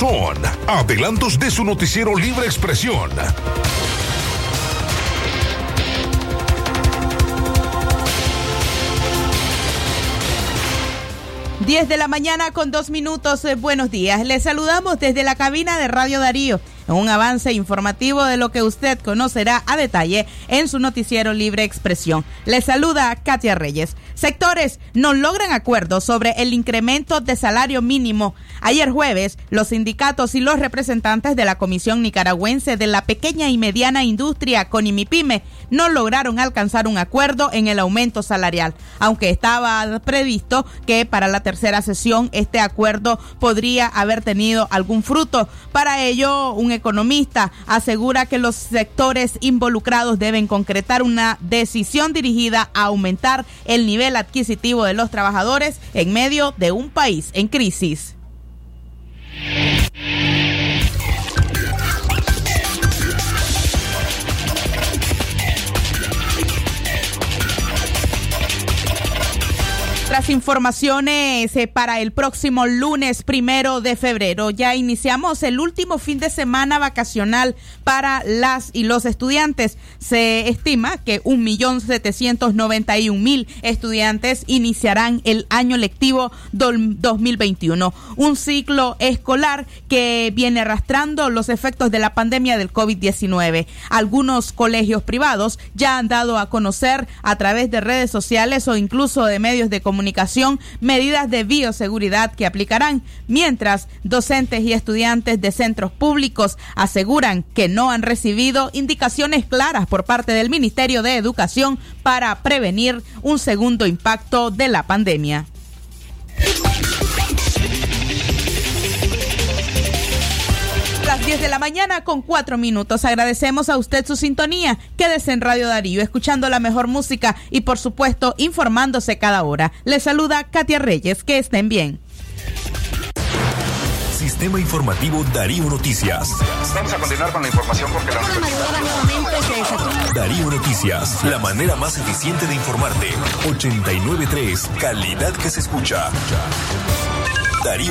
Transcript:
Son adelantos de su noticiero Libre Expresión. 10 de la mañana con dos minutos. Eh, buenos días. Les saludamos desde la cabina de Radio Darío un avance informativo de lo que usted conocerá a detalle en su noticiero Libre Expresión. Le saluda Katia Reyes. Sectores no logran acuerdo sobre el incremento de salario mínimo. Ayer jueves, los sindicatos y los representantes de la Comisión Nicaragüense de la Pequeña y Mediana Industria, CONIMIPYME, no lograron alcanzar un acuerdo en el aumento salarial, aunque estaba previsto que para la tercera sesión este acuerdo podría haber tenido algún fruto. Para ello, un economista asegura que los sectores involucrados deben concretar una decisión dirigida a aumentar el nivel adquisitivo de los trabajadores en medio de un país en crisis. Las informaciones eh, para el próximo lunes primero de febrero. Ya iniciamos el último fin de semana vacacional para las y los estudiantes. Se estima que un millón setecientos noventa y un mil estudiantes iniciarán el año lectivo 2021. Un ciclo escolar que viene arrastrando los efectos de la pandemia del COVID-19. Algunos colegios privados ya han dado a conocer a través de redes sociales o incluso de medios de comunicación comunicación medidas de bioseguridad que aplicarán, mientras docentes y estudiantes de centros públicos aseguran que no han recibido indicaciones claras por parte del Ministerio de Educación para prevenir un segundo impacto de la pandemia. Las 10 de la mañana con 4 minutos. Agradecemos a usted su sintonía. Quédese en Radio Darío, escuchando la mejor música y, por supuesto, informándose cada hora. Le saluda Katia Reyes. Que estén bien. Sistema Informativo Darío Noticias. Vamos a continuar con la información porque la Darío Noticias, la manera más eficiente de informarte. 893, calidad que se escucha. Darío